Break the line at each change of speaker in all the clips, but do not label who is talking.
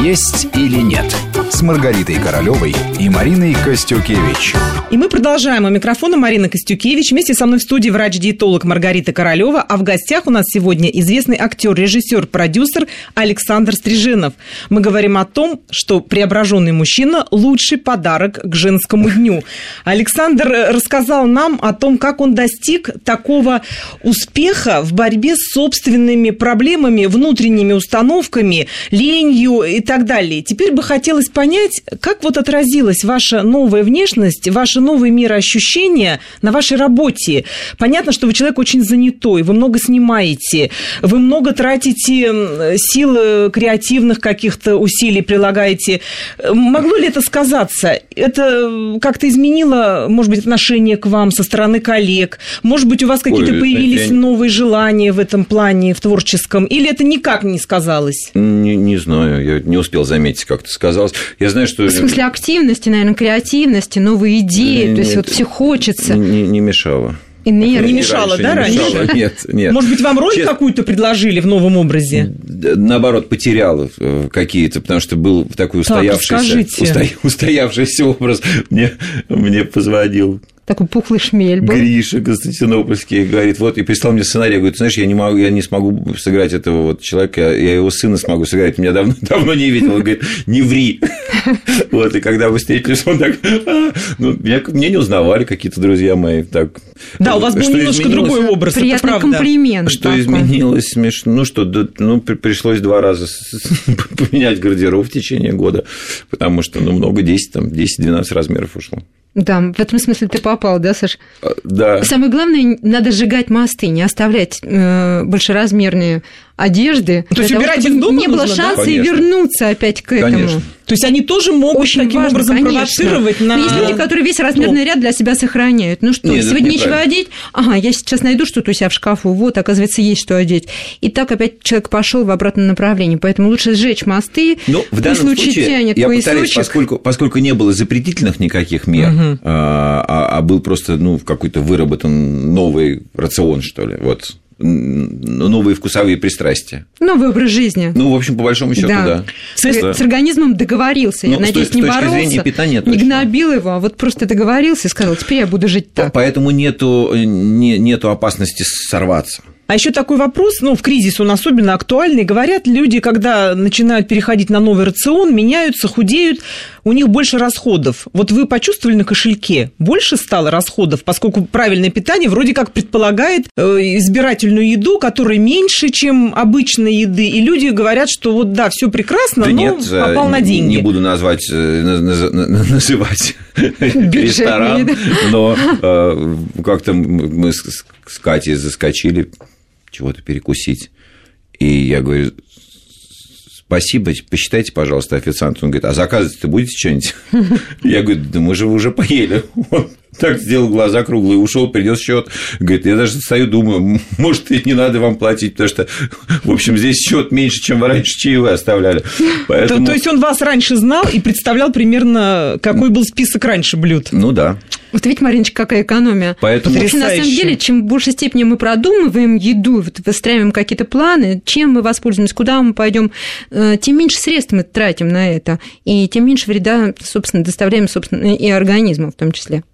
«Есть или нет» с Маргаритой Королевой и Мариной Костюкевич.
И мы продолжаем. У микрофона Марина Костюкевич. Вместе со мной в студии врач-диетолог Маргарита Королева. А в гостях у нас сегодня известный актер, режиссер, продюсер Александр Стрижинов. Мы говорим о том, что преображенный мужчина – лучший подарок к женскому дню. Александр рассказал нам о том, как он достиг такого успеха в борьбе с собственными проблемами, внутренними установками, ленью и так далее. Теперь бы хотелось понять, как вот отразилась ваша новая внешность, ваши новые мироощущения на вашей работе. Понятно, что вы человек очень занятой, вы много снимаете, вы много тратите сил э, креативных каких-то усилий, прилагаете. Могло ли это сказаться? Это как-то изменило, может быть, отношение к вам со стороны коллег? Может быть, у вас какие-то появились я... новые желания в этом плане, в творческом? Или это никак не сказалось?
Не, не знаю, я не успел заметить, как это сказалось. Я знаю, что...
В смысле активности, наверное, креативности, новые идеи, нет, то есть вот все хочется.
Не, не мешало.
Энергия. Не мешало, да, раньше? Мешало.
Нет, нет.
Может быть, вам роль Чест... какую-то предложили в новом образе?
Наоборот, потерял э, какие-то, потому что был такой устоявшийся, так, устоя... устоявшийся образ. Мне, мне позвонил
такой пухлый шмель был.
Гриша Константинопольский говорит, вот, и прислал мне сценарий, я говорю, знаешь, я не, могу, я не смогу сыграть этого вот человека, я его сына смогу сыграть, меня давно, давно не видел, он говорит, не ври. Вот, и когда вы встретились, он так, «А». ну, меня, мне не узнавали какие-то друзья мои, так.
Да, у вас был немножко другой образ,
Приятный комплимент.
Что изменилось, смешно, ну что, ну, пришлось два раза поменять гардероб в течение года, потому что, ну, много, 10, там, 10-12 размеров ушло.
Да, в этом смысле ты попал, да, Саш?
А, да.
Самое главное, надо сжигать мосты, не оставлять э, большеразмерные одежды.
То есть убирать
того,
из дома
не было шанса и вернуться опять к этому.
Конечно.
То есть они тоже могут Очень таким важно, образом конечно. провоцировать на...
Но есть люди, которые весь размерный ряд для себя сохраняют. Ну что, Нет, сегодня нечего одеть? Ага, я сейчас найду что-то у себя в шкафу. Вот, оказывается, есть что одеть. И так опять человек пошел в обратном направлении. Поэтому лучше сжечь мосты.
Ну, в данном случае, тянет я повторюсь, поскольку, поскольку не было запретительных никаких мер, угу. а, а, а был просто ну, какой-то выработан новый рацион, что ли, вот новые вкусовые пристрастия.
Новый образ жизни.
Ну, в общем, по большому счету, да. да.
С, да. с организмом договорился. Ну, я надеюсь, с, не с боролся, питания, не гнобил его, а вот просто договорился и сказал, теперь я буду жить так.
Поэтому нету, не, нету опасности сорваться.
А еще такой вопрос, ну, в кризис он особенно актуальный. Говорят, люди, когда начинают переходить на новый рацион, меняются, худеют, у них больше расходов. Вот вы почувствовали на кошельке, больше стало расходов, поскольку правильное питание вроде как предполагает э, избирательную еду, которая меньше, чем обычной еды. И люди говорят, что вот да, все прекрасно, да но нет, э, попал на деньги.
Не буду назвать, э, называть ресторан, но как-то мы с Катей заскочили чего-то перекусить. И я говорю, спасибо, посчитайте, пожалуйста, официант. Он говорит, а заказывать-то будете что-нибудь? Я говорю, да мы же уже поели. Так сделал глаза круглые, ушел, принес счет. Говорит, я даже стою, думаю, может, и не надо вам платить, потому что, в общем, здесь счет меньше, чем вы раньше чаевые оставляли.
Поэтому... То, то есть он вас раньше знал и представлял примерно, какой был список раньше блюд?
Ну да.
Вот видите, Мариночка, какая экономия.
Поэтому...
Потому на самом деле, чем в большей степени мы продумываем еду, вот выстраиваем какие-то планы, чем мы воспользуемся, куда мы пойдем, э, тем меньше средств мы тратим на это, и тем меньше вреда, собственно, доставляем собственно, и организму в том числе.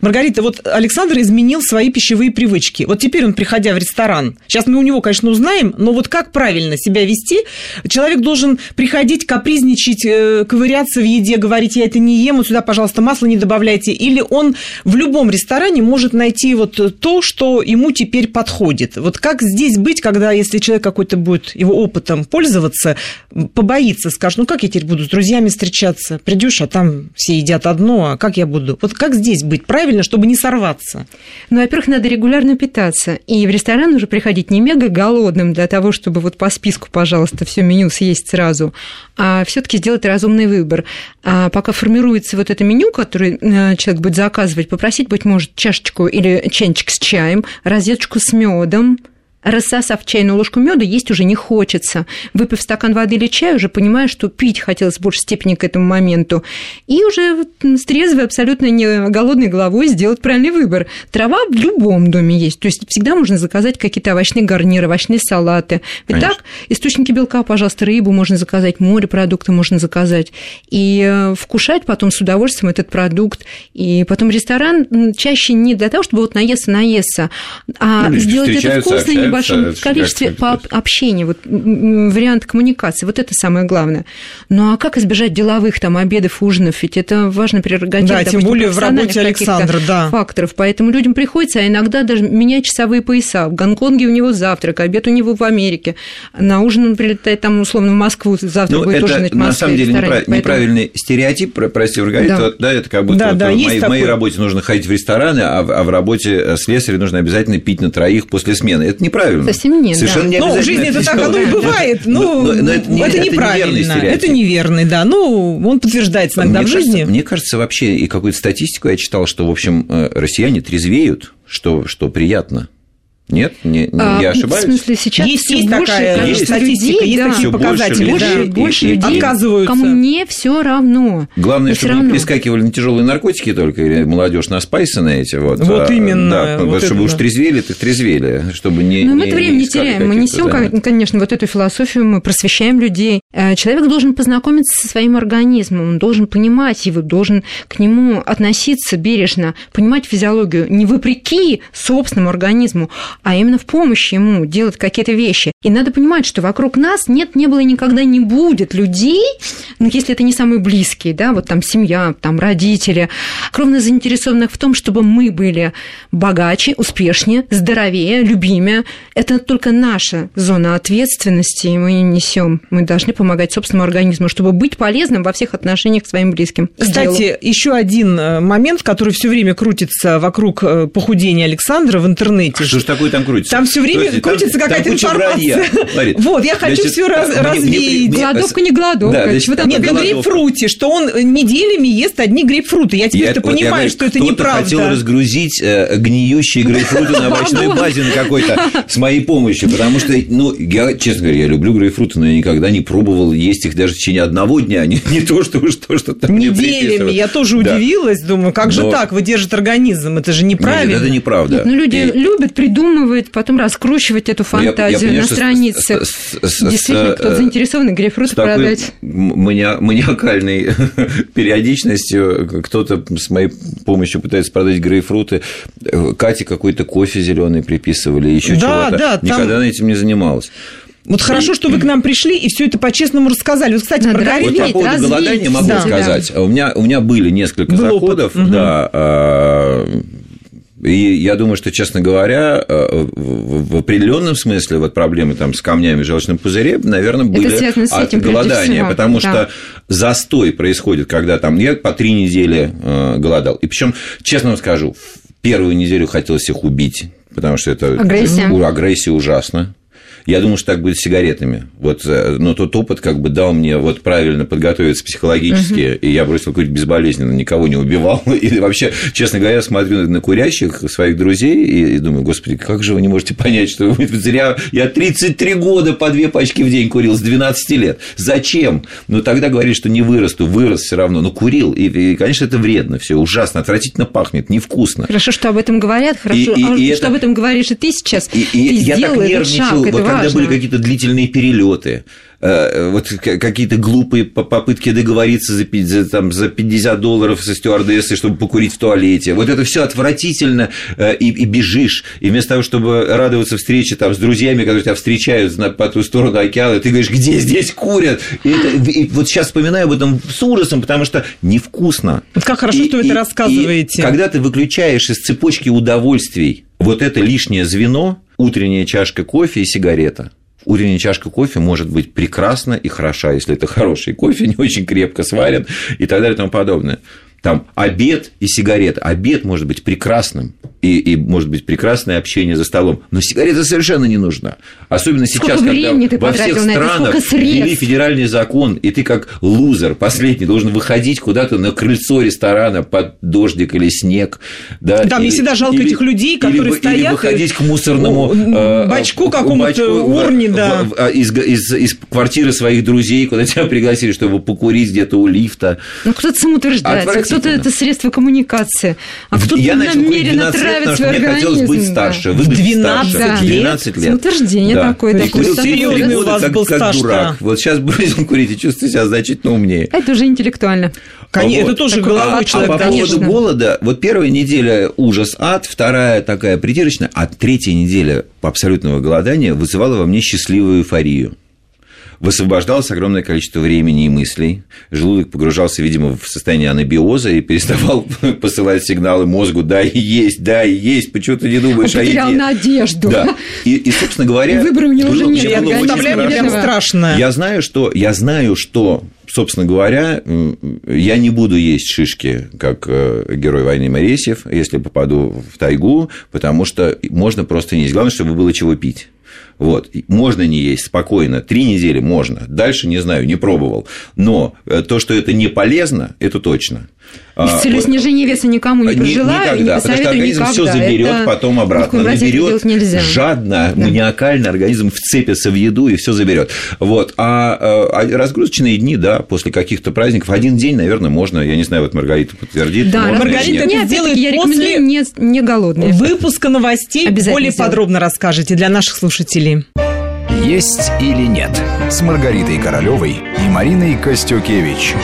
Маргарита, вот Александр изменил свои пищевые привычки. Вот теперь он, приходя в ресторан, сейчас мы у него, конечно, узнаем, но вот как правильно себя вести? Человек должен приходить, капризничать, э, ковыряться в еде, говорить, я это не ем, вот сюда, пожалуйста, масло не добавляйте. Или он в любом ресторане может найти вот то, что ему теперь подходит. Вот как здесь быть, когда, если человек какой-то будет его опытом пользоваться, побоится, скажет, ну как я теперь буду с друзьями встречаться? Придешь, а там все едят одно, а как я буду? Вот как здесь быть? Правильно, чтобы не сорваться?
Ну, во-первых, надо регулярно питаться. И в ресторан уже приходить не мега голодным для того, чтобы вот по списку, пожалуйста, все меню съесть сразу, а все таки сделать разумный выбор. А пока формируется вот это меню, которое э, человек будет заказывать, попросить, быть может, чашечку или чайничек с чаем, розеточку с медом, рассосав чайную ложку меда, есть уже не хочется. Выпив стакан воды или чая, уже понимаешь, что пить хотелось в большей степени к этому моменту. И уже с трезвой, абсолютно не голодной головой сделать правильный выбор. Трава в любом доме есть. То есть всегда можно заказать какие-то овощные гарниры, овощные салаты. Ведь так, источники белка, пожалуйста, рыбу можно заказать, морепродукты можно заказать. И э, вкушать потом с удовольствием этот продукт. И потом ресторан чаще не для того, чтобы вот наесться, наесться, а ну, сделать это вкусно, небольшом количестве по общению, вот вариант коммуникации, вот это самое главное. Ну а как избежать деловых там обедов, ужинов, ведь это важно прерогатив,
Да, тем более в работе Александра, да.
Факторов, поэтому людям приходится, а иногда даже менять часовые пояса. В Гонконге у него завтрак, обед у него в Америке, на ужин он прилетает там условно в Москву, завтра ну, будет ужинать в Москве.
на самом деле неправ... неправильный стереотип, прости, Маргарита, да. да, это как будто
да, вот да,
в, моей, в моей работе нужно ходить в рестораны, а в, а в работе слесаря нужно обязательно пить на троих после смены. Это неправильно неправильно.
Совсем нет.
Совершенно
да.
не
Ну, в жизни это так оно и бывает. Ну, но, но, но это, не, это неправильно. Это неверный, да. Ну, он подтверждается иногда
мне
в жизни.
Кажется, мне кажется, вообще, и какую-то статистику я читал, что, в общем, э, россияне трезвеют, что, что приятно. Нет, не,
а,
я ошибаюсь.
В смысле, сейчас
есть, есть больше такая
есть,
статистика,
людей,
есть
да.
такие показатели,
больше,
да.
больше, больше и, людей
отказываются.
Кому не все равно.
Главное,
чтобы
не прискакивали на тяжелые наркотики только, или молодежь на спайсы на эти вот.
Вот а, именно.
Да,
вот
чтобы
это,
уж трезвели, так трезвели, чтобы не.
Но мы это время не теряем, мы несем, конечно, вот эту философию, мы просвещаем людей. Э, человек должен познакомиться со своим организмом, он должен понимать его, должен к нему относиться бережно, понимать физиологию не вопреки собственному организму, а именно в помощь помощь ему делать какие-то вещи. И надо понимать, что вокруг нас нет, не было и никогда не будет людей, ну, если это не самые близкие, да, вот там семья, там родители, кровно заинтересованных в том, чтобы мы были богаче, успешнее, здоровее, любимее. Это только наша зона ответственности, и мы несем. Мы должны помогать собственному организму, чтобы быть полезным во всех отношениях к своим близким.
Кстати, еще один э, момент, который все время крутится вокруг э, похудения Александра в интернете.
Что же такое там крутится?
Там все время есть, крутится какая-то информация. Вот, я хочу все развеять.
Голодовка не голодовка. Да,
Чего там Нет, на грейпфруте, что он неделями ест одни грейпфруты. Я теперь что понимаю, что это неправда.
хотел разгрузить э, гниющие грейпфруты на овощной базе на какой-то с моей помощью, потому что, ну, я, честно говоря, я люблю грейпфруты, но я никогда не пробовал есть их даже в течение одного дня, не, не то, что уж то, что там
Неделями. Я тоже удивилась, думаю, как же так, вы держите организм, это же неправильно.
Нет, это неправда.
Ну, люди любят, придумывают, потом раскручивать эту ну, фантазию на странице. Действительно, кто заинтересован грейпфруты продать.
маниакальной периодичностью кто-то с моей помощью пытается продать грейпфруты. Кате какой-то кофе зеленый приписывали, еще
да,
чего-то.
Да,
Никогда там... этим не занималась.
Вот хорошо, что вы к нам пришли и все это по-честному рассказали. Вот, кстати,
Надо
Маргарита... Вот по поводу развить, голодания могу да. сказать. У меня, у меня были несколько Был заходов, опыт. да, угу. И я думаю, что, честно говоря, э, в определенном смысле вот проблемы там с камнями в желчном пузыре, наверное, были от голодания, потому да. что застой происходит, когда там я по три недели э, голодал. И причем, честно вам скажу, первую неделю хотелось всех убить, потому что это агрессия, агрессия ужасно. Я думаю, что так будет с сигаретами. Вот, э, но тот опыт как бы дал мне вот правильно подготовиться психологически, угу. и я бросил курить безболезненно, никого не убивал. И вообще, честно говоря, смотрю на курящих своих друзей и, и думаю, господи, как же вы не можете понять, что вы зря... Я 33 года по две пачки в день курил с 12 лет. Зачем? Ну, тогда говорили, что не вырасту, вырос все равно. Но курил, и, и конечно, это вредно, все ужасно, отвратительно пахнет, невкусно.
Хорошо, что об этом говорят, хорошо, и, и, а и что это... об этом говоришь и ты сейчас.
И, и ты я так нервничал, шаг, вот когда были какие-то длительные перелеты, э, вот какие-то глупые попытки договориться за, за, там, за 50 долларов со стюардессой, чтобы покурить в туалете. Вот это все отвратительно, э, и, и бежишь. И вместо того, чтобы радоваться встрече там, с друзьями, которые тебя встречают по ту сторону океана, ты говоришь, где здесь курят? И, это, и вот сейчас вспоминаю об этом с ужасом, потому что невкусно.
Вот как хорошо, и, что вы и, это рассказываете.
И когда ты выключаешь из цепочки удовольствий вот это лишнее звено, утренняя чашка кофе и сигарета – утренняя чашка кофе может быть прекрасна и хороша, если это хороший кофе, не очень крепко сварен и так далее и тому подобное. Там обед и сигарета. Обед может быть прекрасным, и, и, может быть, прекрасное общение за столом, но сигарета совершенно не нужна. Особенно сейчас,
сколько
когда
ты
во всех
на
странах ввели федеральный закон, и ты как лузер последний должен выходить куда-то на крыльцо ресторана под дождик или снег. Да,
да
или,
мне всегда жалко
или,
этих людей, которые
или,
стоят...
Или выходить к мусорному...
Э, бачку какому-то урне, да.
В, из, из, из квартиры своих друзей, куда тебя пригласили, чтобы покурить где-то у лифта.
Ну, кто-то самоутверждается, кто-то это средство коммуникации, а кто-то намеренно травит свой
организм. Мне хотелось быть старше,
в 12
старше.
лет?
12 лет.
Самоутверждение
да.
такое.
И курил
серьезный у вас
как,
был
как
стаж
дурак. Вот сейчас будем курить и чувствую себя значительно умнее.
Это уже интеллектуально.
Конечно, вот. это тоже головой
а,
человек.
А по
конечно.
поводу голода, вот первая неделя ужас ад, вторая такая придирочная, а третья неделя абсолютного голодания вызывала во мне счастливую эйфорию высвобождалось огромное количество времени и мыслей. Желудок погружался, видимо, в состояние анабиоза и переставал посылать сигналы мозгу «да и есть, да и есть, почему ты не думаешь
Он
о еде?»
надежду.
Да. И, и, собственно говоря...
И выбора у него уже нет.
Я прям страшно.
Я знаю, что, я знаю, что собственно говоря, я не буду есть шишки, как э, герой войны Моресьев, если попаду в тайгу, потому что можно просто не есть. Главное, чтобы было чего пить. Вот. Можно не есть спокойно, три недели можно, дальше не знаю, не пробовал. Но э, то, что это не полезно, это точно.
И с целью снижения веса никому не пожелаю,
никогда,
не
потому что организм
никогда.
все заберет
это
потом обратно. Наберет жадно, да. маниакально, организм вцепится в еду и все заберет. Вот. А, а разгрузочные дни, да, после каких-то праздников, один день, наверное, можно, я не знаю, вот Маргарита подтвердит.
Да,
можно,
Маргарита это сделает
я
после
не, не голодный.
выпуска новостей более подробно расскажете для наших слушателей.
Есть или нет с Маргаритой Королевой и Мариной Костюкевич.